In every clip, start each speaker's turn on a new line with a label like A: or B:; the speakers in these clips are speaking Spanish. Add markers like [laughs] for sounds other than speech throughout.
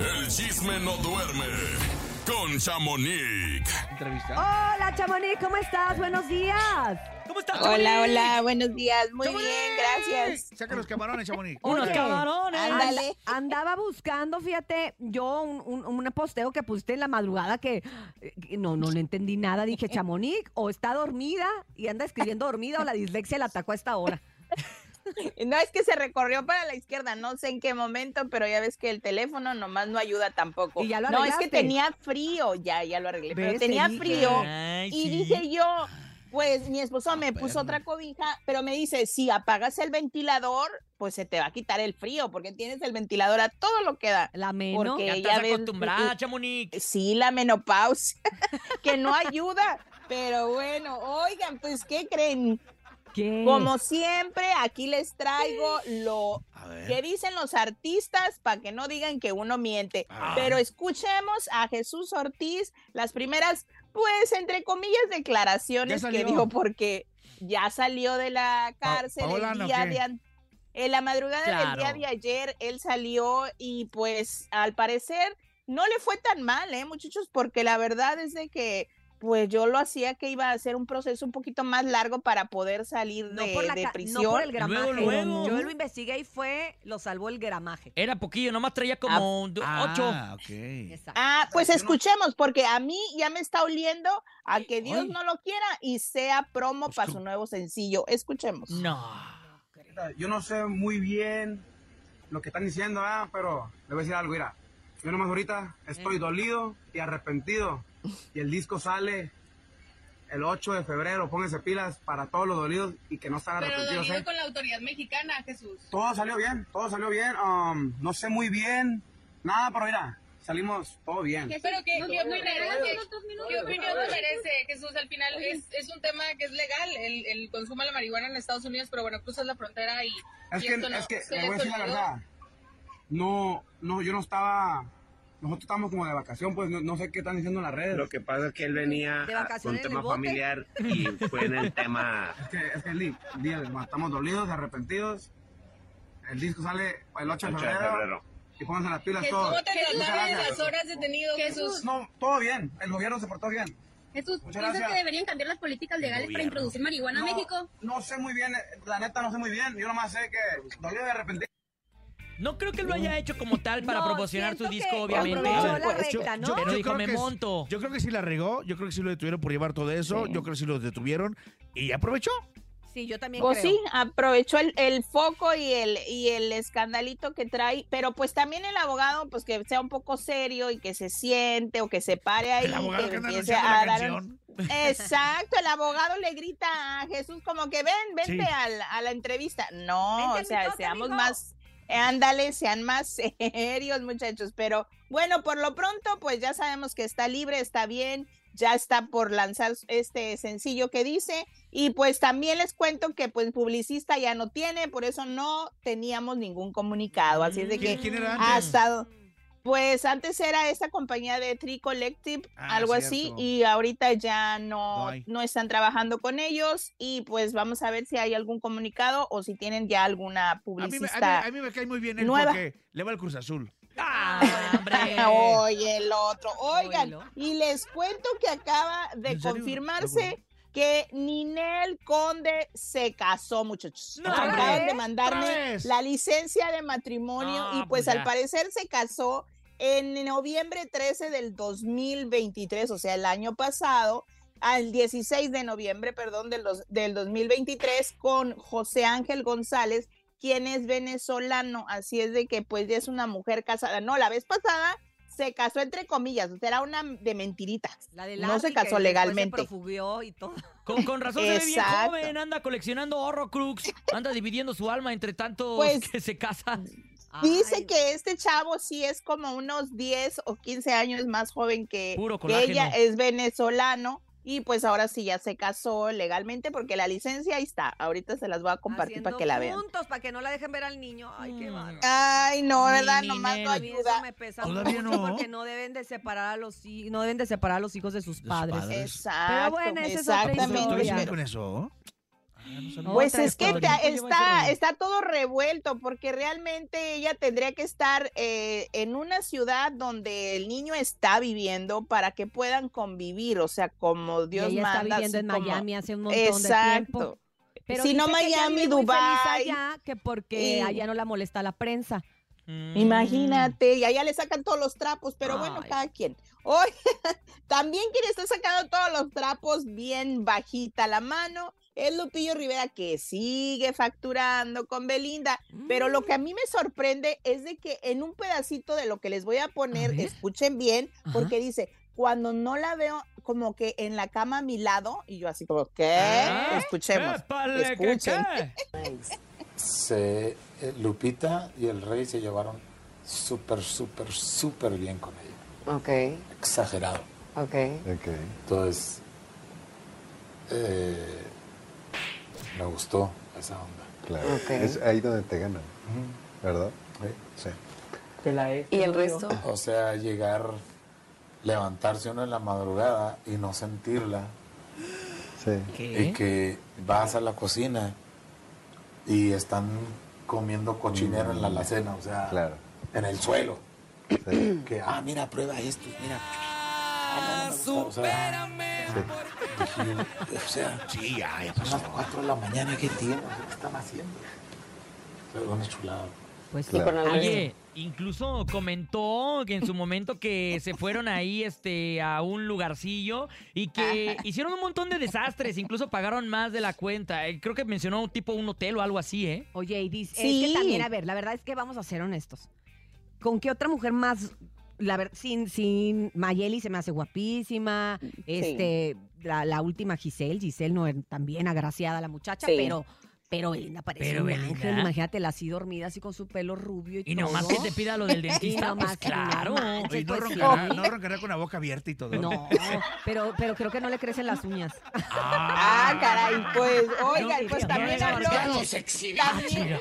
A: El chisme no duerme con Chamonix.
B: Hola, Chamonix, ¿cómo estás? Buenos días.
C: ¿Cómo estás,
D: Hola,
C: Chamonix?
D: hola, buenos días. Muy
C: ¡Chamonix!
D: bien, gracias.
E: Saca los camarones, Chamonix.
C: Unos camarones.
D: Ándale.
B: Andaba buscando, fíjate, yo un, un- un posteo que pusiste en la madrugada que que no, no le entendí nada. Dije, [laughs] Chamonix, o está dormida y anda escribiendo dormida o la dislexia la atacó a esta hora. [laughs]
D: No es que se recorrió para la izquierda, no sé en qué momento, pero ya ves que el teléfono nomás no ayuda tampoco.
B: ¿Y ya lo
D: no, es que tenía frío, ya, ya lo arreglé, pero tenía frío.
C: Ay,
D: Y
C: sí.
D: dije yo, pues mi esposo me puso otra cobija, pero me dice, si apagas el ventilador, pues se te va a quitar el frío, porque tienes el ventilador a todo lo que da.
B: La menos.
D: Porque-
C: Ya
D: ya
C: estás
D: ves,
C: acostumbrada, Chamonix.
D: Sí, la menopausia, [laughs] que no ayuda. Pero bueno, oigan, pues, ¿qué creen?
B: ¿Qué?
D: Como siempre, aquí les traigo lo que dicen los artistas para que no digan que uno miente.
E: Ah.
D: Pero escuchemos a Jesús Ortiz las primeras, pues, entre comillas, declaraciones que dijo porque ya salió de la
E: Pa-
D: cárcel
E: ¿Paola,
D: el día de an- en la madrugada del día de ayer él salió y pues al parecer no le fue tan mal, ¿eh, muchachos? Porque la verdad es de que pues yo lo hacía que iba a ser un proceso un poquito más largo para poder salir
B: no
D: de,
B: por, la
D: de
B: no
D: prisión.
B: por el gramaje.
C: Luego, luego.
B: Yo lo investigué y fue, lo salvó el gramaje.
C: Era poquillo, nomás traía como do- ocho.
E: Ah, ok.
B: Exacto.
D: Ah, pues escuchemos, porque a mí ya me está oliendo a que Dios
E: Ay.
D: no lo quiera y sea promo
E: Pues
D: para su nuevo sencillo. Escuchemos.
C: No.
F: Yo no sé muy bien lo que están diciendo, ah, pero le voy a decir algo, mira. Yo nomás ahorita estoy dolido y arrepentido. Y el disco sale el 8 de febrero. Pónganse pilas para todos los dolidos y que no están
G: Pero
F: arrepentidos.
G: dolido
F: ¿eh?
G: con la autoridad mexicana, Jesús.
F: Todo salió bien, todo salió bien. um, no sé muy bien nada, pero mira, salimos todo bien.
G: Pero ¿qué, qué opinión, qué- qué opinión te merece, Jesús? Al final es, es un tema que es legal, el, el consumo de la marihuana en Estados Unidos, pero bueno, cruzas la frontera y...
F: Es
G: y
F: que,
G: esto no-
F: es que, le voy a decir la verdad. No, no, yo no estaba. Nosotros estábamos como de vacación, pues no, no sé qué están diciendo en las redes.
H: Lo que pasa es que él venía con
B: en
H: tema
B: el
H: familiar y fue en el tema.
F: Es que, es que Lee, día, estamos dolidos, arrepentidos. El disco sale el 8 de
H: 8 de
F: febrero.
H: febrero.
F: Y pónganse las pilas
G: Jesús,
F: todos.
G: ¿cómo te
F: Muchas
G: trataron
F: gracias.
G: las horas detenido, Jesús?
F: No, todo bien. El gobierno se portó bien.
I: Jesús, ¿piensas que deberían cambiar las políticas legales para introducir marihuana
F: No,
I: a México?
F: No sé muy bien, eh, la neta no sé muy bien. Yo nomás sé que dolido y arrepentido.
C: No creo que lo haya hecho como tal para
B: No,
C: promocionar su
B: siento
C: disco,
B: que
C: obviamente.
B: aprovechó la
E: Pues,
B: recta,
E: yo-
B: ¿no?
E: yo-
C: Pero
E: yo
C: dijo,
E: creo
C: me
E: que es-
C: monto.
E: Yo creo que sí la regó, yo creo que sí lo detuvieron por llevar todo eso,
D: Sí.
E: yo creo que sí lo detuvieron y aprovechó.
B: Sí, yo también
D: Pues
B: creo.
D: sí, aprovechó el, el foco y el, y el escandalito que trae, pero pues también el abogado, pues que sea un poco serio y que se siente o que se pare ahí.
E: El abogado
D: que
E: que anda
D: empiece
E: anunciando
D: a
E: la
D: dar-
E: canción.
D: Exacto, el abogado le grita a Jesús como que ven, vente
E: Sí.
D: al- a la entrevista. No,
B: Vente a
D: o
B: mi
D: sea,
B: toque,
D: seamos
B: mijo.
D: más, ándale, sean más [laughs] serios, muchachos. Pero bueno, por lo pronto, pues ya sabemos que está libre, está bien, ya está por lanzar este sencillo que dice. Y pues también les cuento que pues publicista ya no tiene, por eso no teníamos ningún comunicado. Así es de que
E: ¿Quién, quién era antes?
D: hasta pues antes era esta compañía de Tree Collective,
E: Ah,
D: algo así, y ahorita ya no,
E: No
D: no están trabajando con ellos y pues vamos a ver si hay algún comunicado o si tienen ya alguna
E: A mí, me, a, mí,
D: publicista.
E: a mí me cae muy bien él
D: nueva.
E: porque le va el Cruz Azul.
C: ¡Ah, hombre! [laughs]
D: Oye, el otro. Oigan,
B: Oílo.
D: y les cuento que acaba de confirmarse que Ninel Conde se casó, muchachos.
C: No,
D: Acaban de
E: ¿Otra
D: mandarme la licencia de matrimonio
C: Ah,
D: y pues,
C: pues
D: al parecer se casó en noviembre 13 del 2023, o sea, el año pasado, al 16 de noviembre, perdón, del, dos- del 2023 con José Ángel González, quien es venezolano, así es de que pues ya es una mujer casada. No, la vez pasada se casó entre comillas, o sea, era una de mentiritas.
B: La de
D: no se casó legalmente.
B: Se profugió y todo.
C: Con, con razón se ve bien
D: Exacto.
C: joven, anda coleccionando Horrocrux, anda dividiendo su alma entre tantos
D: Pues,
C: que se casan.
D: Dice
B: Ay,
D: que este chavo sí es como unos 10 o 15 años más joven que,
C: Puro
D: que ella, es venezolano y pues ahora sí ya se casó legalmente porque la licencia ahí está. Ahorita se las voy a compartir para que la vean.
B: puntos para que no la dejen ver al niño. Ay, qué
C: Mm.
B: bárbaro.
D: Ay, no, ¿verdad?
C: ni
D: Nomás no
C: Nel.
B: A mí eso
D: ayuda.
B: me pesa
E: Todavía
B: mucho
E: no.
B: porque no deben de separar a los no deben de separar a los hijos de sus padres.
E: padres.
D: Exacto,
B: Pero bueno, esa es otra
D: exactamente.
E: ¿Tú
B: historia.
E: ves bien
D: pero-
E: con eso?
D: Pues
B: Otra
D: es que está, está todo revuelto porque realmente ella tendría que estar eh, en una ciudad donde el niño está viviendo para que puedan convivir, o sea, como
B: Y
D: Dios
B: ella está
D: manda.
B: viviendo
D: así
B: en
D: como-
B: Miami hace un montón de tiempo.
D: Exacto.
B: Pero
D: Si no,
B: ella
D: Miami, Dubái.
B: allá, que porque
D: Y-
B: allá no la molesta la prensa.
C: Mm.
D: Imagínate, y allá le sacan todos los trapos, pero bueno, cada quien. Hoy [laughs] también quien está sacando todos los trapos bien bajita la mano es Lupillo Rivera que sigue facturando con Belinda, pero lo que a mí me sorprende es de que en un pedacito de lo que les voy a poner, escuchen bien,
B: Ajá.
D: porque dice, cuando no la veo como que en la cama a mi lado, y yo así como, ¿qué?
C: Ah,
D: Escuchemos.
C: épale, ¿qué,
D: escuchen.
J: se, eh, Lupita y el rey se llevaron súper, súper, súper bien con ella.
K: Ok,
J: Exagerado.
K: ok.
J: Entonces, eh, me gustó esa onda.
L: Claro. Es ahí donde te ganan, ¿verdad?
J: Sí.
K: ¿Y el resto?
J: O sea, llegar, levantarse uno en la madrugada y no sentirla.
L: Sí.
J: Y que vas a la cocina y están comiendo cochinero en la alacena, o sea,
L: Claro.
J: en el suelo.
L: Sí.
J: Que, ah, mira, prueba esto, mira. Ah, no, no me gusta, o sea, dije, o sea,
E: Sí, ya, ya
J: son
E: pasó.
J: las 4 de la mañana, ¿qué tienen? ¿Qué están haciendo? O sea, una chulada.
B: Pues sí.
L: Claro.
C: Oye, incluso comentó que en su momento que se fueron ahí este a un lugarcillo y que hicieron un montón de desastres, incluso pagaron más de la cuenta. Eh, Creo que mencionó tipo un hotel o algo así, ¿eh?
B: Oye, y dice, es
D: Sí.
B: que también, a ver, la verdad es que vamos a ser honestos. ¿Con qué otra mujer más, la ver, sin, sin Mayeli se me hace guapísima, este, la, la última Giselle, Giselle no es también agraciada la muchacha,
D: Sí.
B: pero, pero Belinda parece
C: Pero
B: un
C: Belinda.
B: ángel, imagínate, la así dormida, así con su pelo rubio y,
C: Y nomás
B: todo.
C: que te pida lo del [laughs] dentista,
B: nomás
C: pues
B: no
C: claro.
B: manches.
E: No
B: Pues sí.
E: roncará, no [laughs] roncará con la boca abierta y todo.
B: No, pero, pero creo que no le crecen las uñas.
D: Ah, caray, pues, [laughs] oigan,
B: No,
D: pues
B: no,
D: también
B: no,
D: habló.
B: no,
D: También,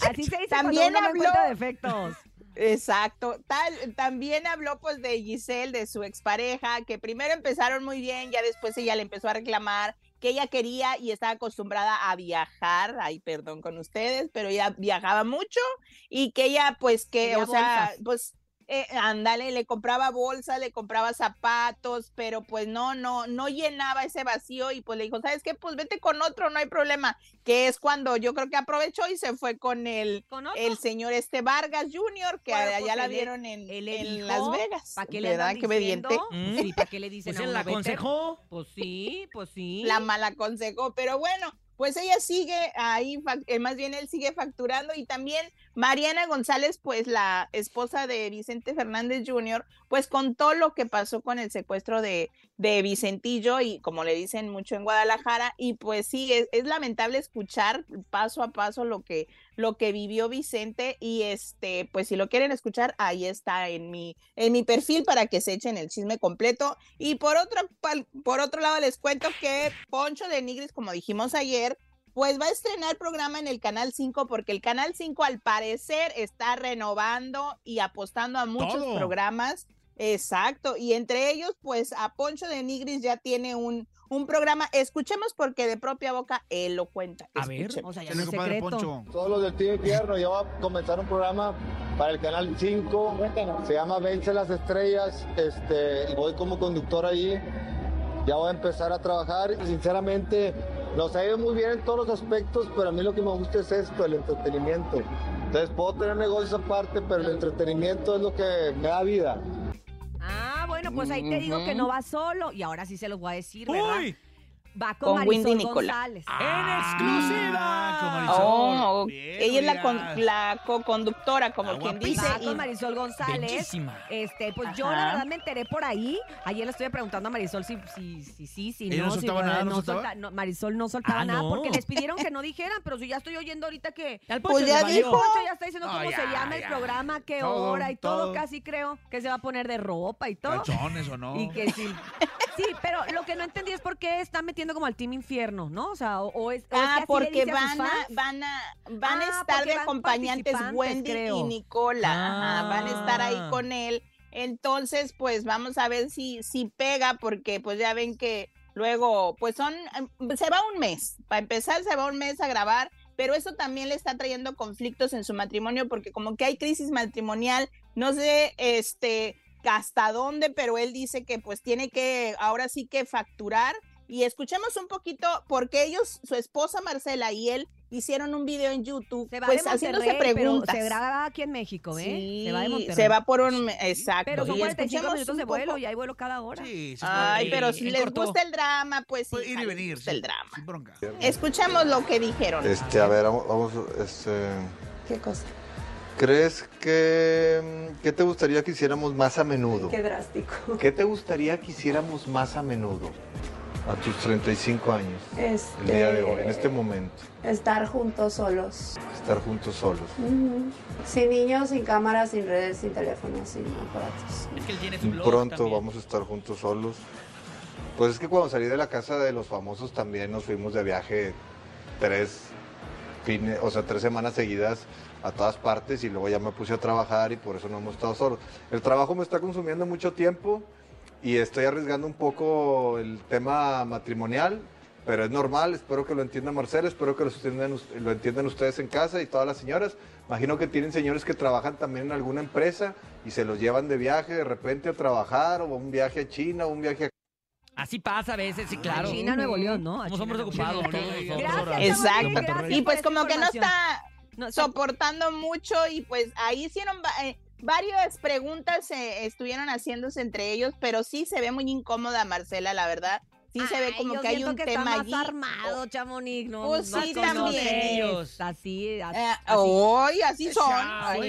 B: Así se dice
D: También
B: cuando uno no
D: habló-
B: encuentra defectos.
D: Exacto. Tal, también habló pues de Giselle, de su expareja, que primero empezaron muy bien, ya después ella le empezó a reclamar que ella quería y estaba acostumbrada a viajar, ay, perdón con ustedes, pero ella viajaba mucho y que ella pues que,
B: Quería
D: o sea,
B: bolsas.
D: pues eh, ándale, le compraba bolsas, le compraba zapatos, pero pues no, no, no llenaba ese vacío y pues le dijo, ¿sabes qué? Pues vete con otro, no hay problema, que es cuando yo creo que aprovechó y se fue con el,
B: ¿Con
D: el señor este Vargas Jr., que
B: Bueno,
D: allá
B: pues
D: la vieron en, Las Vegas.
B: ¿Para qué le
D: ¿Verdad? Qué obediente.
B: diciendo? [laughs] Sí, ¿para qué le dicen
C: Pues
B: a
C: él
B: uno,
C: la aconsejó.
B: Pues sí, pues sí.
D: La mal aconsejó, pero bueno, pues ella sigue ahí, eh, más bien él sigue facturando y también Mariana González, pues la esposa de Vicente Fernández Jr., pues contó lo que pasó con el secuestro de, de Vicentillo y como le dicen mucho en Guadalajara y pues sí, es, es lamentable escuchar paso a paso lo que, lo que vivió Vicente y este, pues si lo quieren escuchar, ahí está en mi, en mi perfil para que se echen el chisme completo y por otro, por otro lado les cuento que Poncho de Nigris, como dijimos ayer, pues va a estrenar programa en el Canal 5 porque el Canal 5 al parecer está renovando y apostando a muchos
E: Todo.
D: programas. Exacto, y entre ellos, pues a Poncho de Nigris ya tiene un, un programa. Escuchemos porque de propia boca él lo cuenta.
C: A ver,
D: Escuchemos.
B: O sea, ya
E: Chale,
B: no es
E: compadre
B: secreto.
E: Poncho.
M: Todos los del Team Infierno, ya va a comenzar un programa para el canal 5, se llama Vence las Estrellas, este, y voy como conductor allí, ya voy a empezar a trabajar, sinceramente nos ha ido muy bien en todos los aspectos, pero a mí lo que me gusta es esto, el entretenimiento. Entonces puedo tener negocios aparte, pero el entretenimiento es lo que me da vida.
B: Bueno, pues ahí te digo que no va solo. Y ahora sí se los voy a decir, ¿verdad?
C: ¡Uy!
B: Va con,
D: Con
B: Marisol
D: Wendy Nicola.
B: González.
C: ¡En exclusiva!
E: Ah, con Marisol.
D: Oh,
E: Bien,
D: ella es la,
E: oiga.
D: con- la co-conductora, como
E: Ah,
D: quien dice.
B: Va
D: y-
B: con Marisol González.
C: Bellísima.
B: Este, pues yo la verdad me enteré por ahí. Ayer le estuve preguntando a Marisol si sí, si, si, si,
E: ¿Ella no
B: si,
E: nada, no
B: solta-
E: soltaba?
B: no, Marisol no soltaba
C: Ah,
B: nada
C: no.
B: porque les pidieron que no dijeran, pero si ya estoy oyendo ahorita que [laughs]
D: Pues ya dijo.
B: Poncho ya está diciendo cómo
E: ya,
B: se llama el programa, qué
E: Todo,
B: hora y todo,
E: todo.
B: casi creo que se va a poner de ropa y todo.
E: Calzones o no. [laughs]
B: Y que sí. Sí, pero lo que no entendí es por qué están metiendo como al Team Infierno, ¿no? O sea, o, o es, o es que
D: Ah,
B: así le
D: porque
B: dice a
D: van a,
B: fans.
D: van a, van a
B: Ah,
D: estar de
B: van
D: acompañantes Wendy
B: creo.
D: y Nicola. Ajá, van a estar ahí
C: Ah.
D: con él. Entonces, pues vamos a ver si, si pega, porque pues ya ven que Luego, pues son, em, se va un mes. Para empezar, se va un mes a grabar, pero eso también le está trayendo conflictos en su matrimonio porque como que hay crisis matrimonial, no sé, este, hasta dónde, pero él dice que pues tiene que, ahora sí que facturar. Y escuchemos un poquito porque ellos, su esposa Marcela y él hicieron un video en YouTube,
B: Se va
D: pues
B: de
D: haciéndose preguntas.
B: se graba aquí en México, ¿eh?
D: Sí,
B: se va de Monterrey.
D: se va por un, exacto.
B: Pero son
D: y
B: 45
D: escuchemos
B: minutos de
D: poco-
B: vuelo y hay vuelo cada hora.
E: Sí, sí,
D: Ay, pero si les gusta el drama, pues sí.
E: Puede ir y venir.
D: gusta
E: sí,
D: el drama.
E: sin bronca.
D: Escuchemos lo que dijeron.
M: Este, a ver, vamos, vamos, este,
K: ¿Qué cosa?
M: ¿crees que, que te gustaría que hiciéramos más a menudo?
K: Qué drástico.
M: ¿Qué te gustaría que hiciéramos más a menudo a tus 35 años?
K: Este,
M: El día de hoy, en este momento,
K: Estar juntos solos.
M: estar juntos solos.
K: Sin niños, sin cámaras, sin redes, sin teléfonos, sin aparatos.
C: Es que él tiene su blog
M: Pronto
C: también.
M: vamos a estar juntos solos. Pues es que cuando salí de la casa de los famosos también nos fuimos de viaje tres fines, o sea, tres semanas seguidas a todas partes y luego ya me puse a trabajar y por eso no hemos estado solos. El trabajo me está consumiendo mucho tiempo y estoy arriesgando un poco el tema matrimonial, pero es normal, espero que lo entienda Marcelo, espero que lo entiendan, lo entiendan ustedes en casa y todas las señoras. Imagino que tienen señores que trabajan también en alguna empresa y se los llevan de viaje de repente a trabajar o un viaje a China o un viaje a
C: Así pasa a veces, sí, claro.
B: China, Nuevo León, ¿no? A
C: Somos ocupados nosotros.
B: Gracias,
D: Exacto. Y pues como que no está
B: No,
D: soportando mucho y pues ahí hicieron eh, varias preguntas eh, estuvieron haciéndose entre ellos, pero sí se ve muy incómoda Marcela, la verdad. Sí se ve como que hay un
B: que
D: tema
B: está
D: allí.
B: más armado, Chamonix, ¿no?
D: Pues
B: Más
D: sí, también.
B: serios, Así, así.
D: Eh,
B: así.
D: hoy así
E: Es
D: son.
E: show,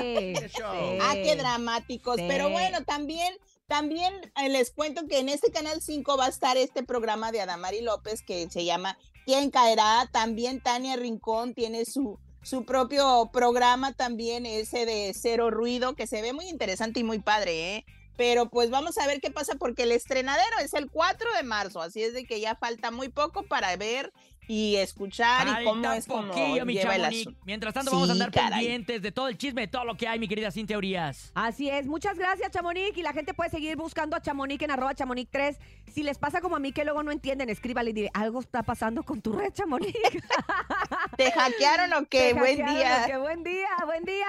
B: Sí, [laughs] sí.
D: Ah, qué dramáticos.
B: Sí.
D: Pero bueno, también, también eh, les cuento que en este canal 5 va a estar este programa de Adamari López que se llama ¿Quién caerá? También Tania Rincón tiene su, su propio programa también, ese de Cero Ruido, que se ve muy interesante y muy padre, ¿eh? Pero pues vamos a ver qué pasa porque el estrenadero es el 4 de marzo, así es de que ya falta muy poco para ver y escuchar y cómo
C: Falta
D: es como
C: poquillo, mi
D: lleva el asunto.
C: Mientras tanto, vamos a andar
D: caray.
C: pendientes de todo el chisme, de todo lo que hay, mi querida Cintia Urias.
B: Así es, muchas gracias Chamonix y la gente puede seguir buscando a Chamonix en arroba Chamonix 3. Si les pasa como a mí que luego no entienden, escríbale y dile, algo está pasando con tu red Chamonix. [laughs]
D: ¿Te hackearon o qué? Buen día.
B: buen día, buen día.